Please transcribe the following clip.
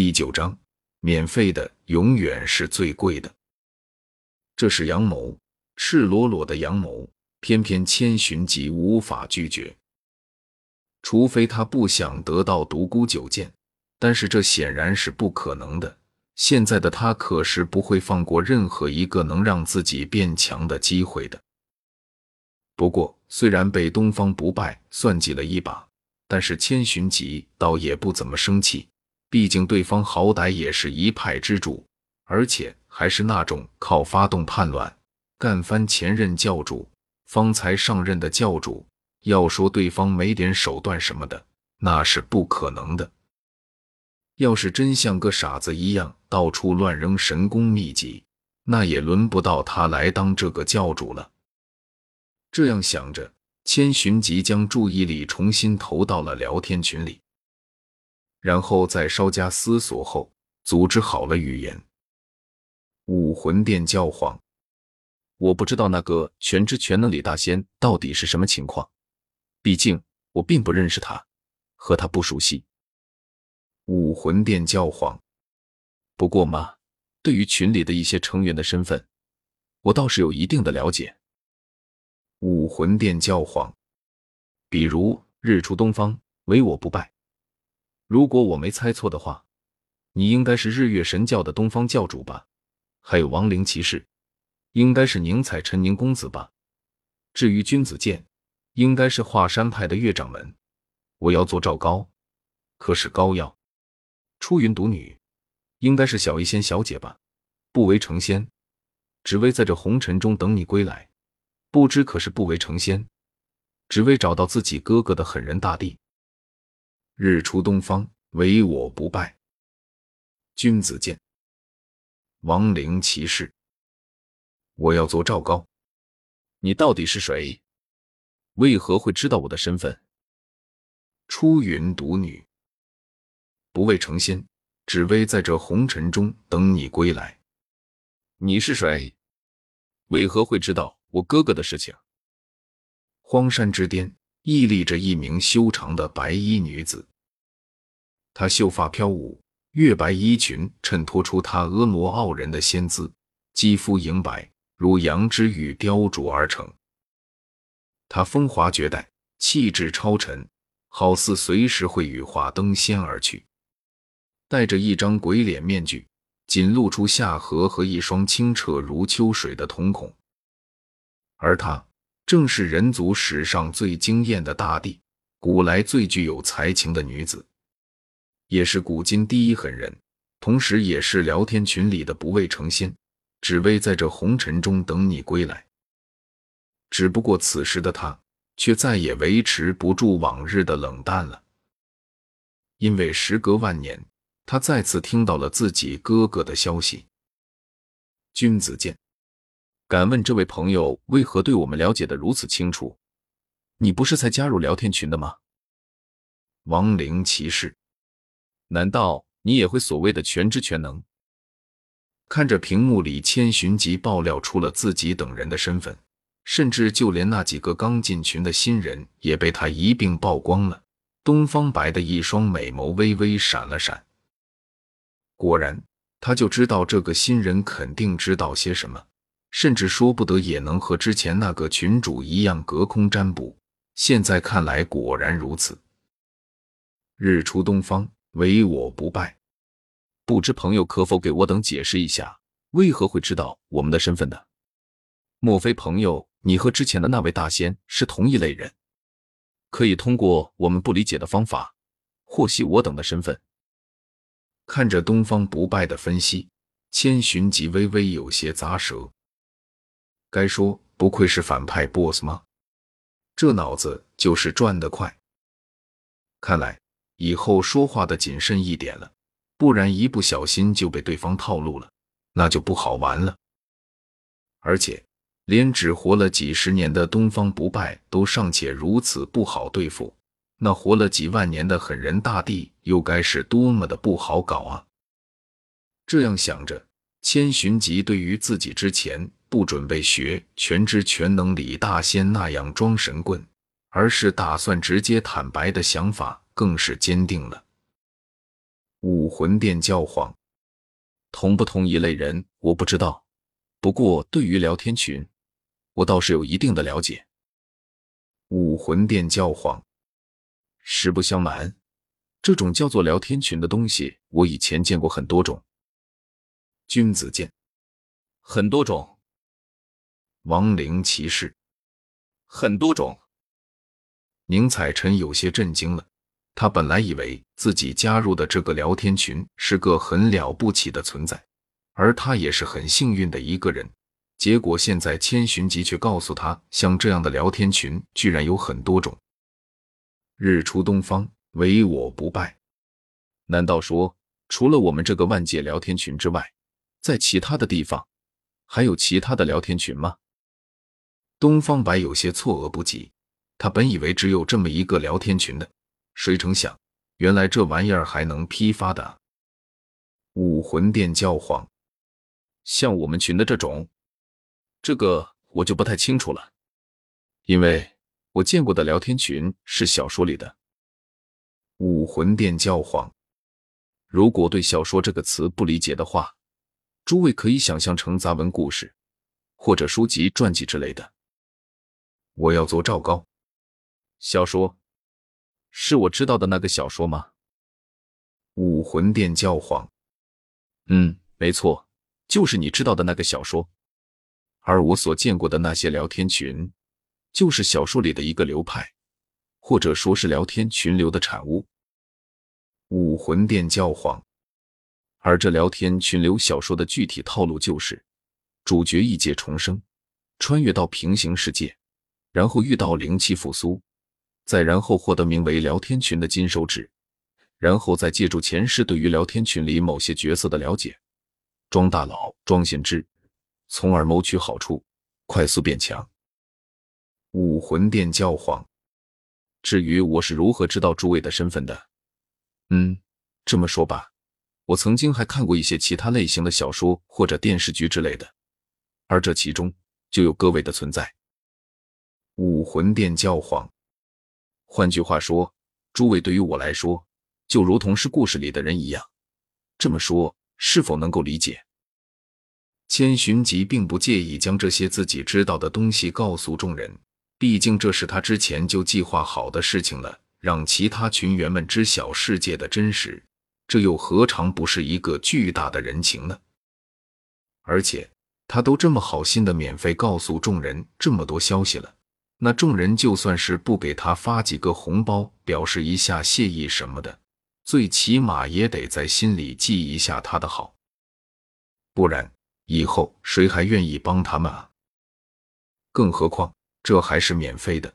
第九章，免费的永远是最贵的。这是阳谋，赤裸裸的阳谋，偏偏千寻疾无法拒绝。除非他不想得到独孤九剑，但是这显然是不可能的。现在的他可是不会放过任何一个能让自己变强的机会的。不过，虽然被东方不败算计了一把，但是千寻疾倒也不怎么生气。毕竟对方好歹也是一派之主，而且还是那种靠发动叛乱干翻前任教主方才上任的教主。要说对方没点手段什么的，那是不可能的。要是真像个傻子一样到处乱扔神功秘籍，那也轮不到他来当这个教主了。这样想着，千寻疾将注意力重新投到了聊天群里，然后在稍加思索后，组织好了语言。武魂殿教皇，我不知道那个全知全能李大仙到底是什么情况，毕竟我并不认识他，和他不熟悉。武魂殿教皇，不过嘛，对于群里的一些成员的身份，我倒是有一定的了解。武魂殿教皇，比如日出东方，唯我不败。如果我没猜错的话，你应该是日月神教的东方教主吧？还有亡灵骑士，应该是宁采臣宁公子吧？至于君子剑，应该是华山派的岳掌门。我要做赵高，可是膏药。出云独女，应该是小医仙小姐吧？不为成仙，只为在这红尘中等你归来。不知可是不为成仙，只为找到自己哥哥的狠人大帝。日出东方，唯我不败。君子剑，亡灵骑士。我要做赵高。你到底是谁？为何会知道我的身份？出云独女。不为成仙，只为在这红尘中等你归来。你是谁？为何会知道我哥哥的事情？荒山之巅屹立着一名修长的白衣女子，她秀发飘舞，月白衣裙衬托出她婀娜傲人的仙姿，肌肤莹白如羊脂玉雕琢而成。她风华绝代，气质超尘，好似随时会羽化登仙而去。戴着一张鬼脸面具，仅露出下颌和一双清澈如秋水的瞳孔，而他正是人族史上最惊艳的大地，古来最具有才情的女子，也是古今第一狠人，同时也是聊天群里的不为成仙，只为在这红尘中等你归来。只不过此时的他，却再也维持不住往日的冷淡了，因为时隔万年。他再次听到了自己哥哥的消息。君子剑，敢问这位朋友为何对我们了解的如此清楚？你不是才加入聊天群的吗？亡灵骑士，难道你也会所谓的全知全能？看着屏幕里千寻疾爆料出了自己等人的身份，甚至就连那几个刚进群的新人也被他一并曝光了。东方白的一双美眸微微闪了闪。果然，他就知道这个新人肯定知道些什么，甚至说不得也能和之前那个群主一样隔空占卜。现在看来，果然如此。日出东方，唯我不败。不知朋友可否给我等解释一下，为何会知道我们的身份呢？莫非朋友你和之前的那位大仙是同一类人？可以通过我们不理解的方法获悉我等的身份。看着东方不败的分析，千寻疾微微有些咂舌。该说不愧是反派 BOSS 吗？这脑子就是转得快。看来以后说话的谨慎一点了，不然一不小心就被对方套路了，那就不好玩了。而且连只活了几十年的东方不败都尚且如此不好对付。那活了几万年的狠人大帝又该是多么的不好搞啊！这样想着，千寻疾对于自己之前不准备学全知全能李大仙那样装神棍，而是打算直接坦白的想法更是坚定了。武魂殿教皇，同不同一类人我不知道，不过对于聊天群，我倒是有一定的了解。武魂殿教皇，实不相瞒，这种叫做聊天群的东西，我以前见过很多种。君子剑，很多种。亡灵骑士，很多种。宁采臣有些震惊了，他本来以为自己加入的这个聊天群是个很了不起的存在，而他也是很幸运的一个人。结果现在千寻疾却告诉他，像这样的聊天群居然有很多种。日出东方，唯我不败。难道说，除了我们这个万界聊天群之外，在其他的地方还有其他的聊天群吗？东方白有些错愕不及，他本以为只有这么一个聊天群的，谁成想，原来这玩意儿还能批发的。武魂殿教皇，像我们群的这种。这个我就不太清楚了，因为我见过的聊天群是小说里的。武魂殿教皇，如果对小说这个词不理解的话，诸位可以想象成杂文故事或者书籍传记之类的。我要做赵高。小说是我知道的那个小说吗？武魂殿教皇，嗯，没错，就是你知道的那个小说。而我所见过的那些聊天群，就是小说里的一个流派，或者说是聊天群流的产物。武魂殿教皇，而这聊天群流小说的具体套路就是：主角异界重生，穿越到平行世界，然后遇到灵气复苏，再然后获得名为聊天群的金手指，然后再借助前世对于聊天群里某些角色的了解，装大佬、装先知。从而谋取好处，快速变强。武魂殿教皇。至于我是如何知道诸位的身份的，嗯，这么说吧，我曾经还看过一些其他类型的小说或者电视剧之类的，而这其中就有各位的存在。武魂殿教皇。换句话说，诸位对于我来说，就如同是故事里的人一样。这么说，是否能够理解？千寻疾并不介意将这些自己知道的东西告诉众人，毕竟这是他之前就计划好的事情了。让其他群员们知晓世界的真实，这又何尝不是一个巨大的人情呢？而且他都这么好心的免费告诉众人这么多消息了，那众人就算是不给他发几个红包，表示一下谢意什么的，最起码也得在心里记一下他的好，不然。以后谁还愿意帮他们啊？更何况这还是免费的。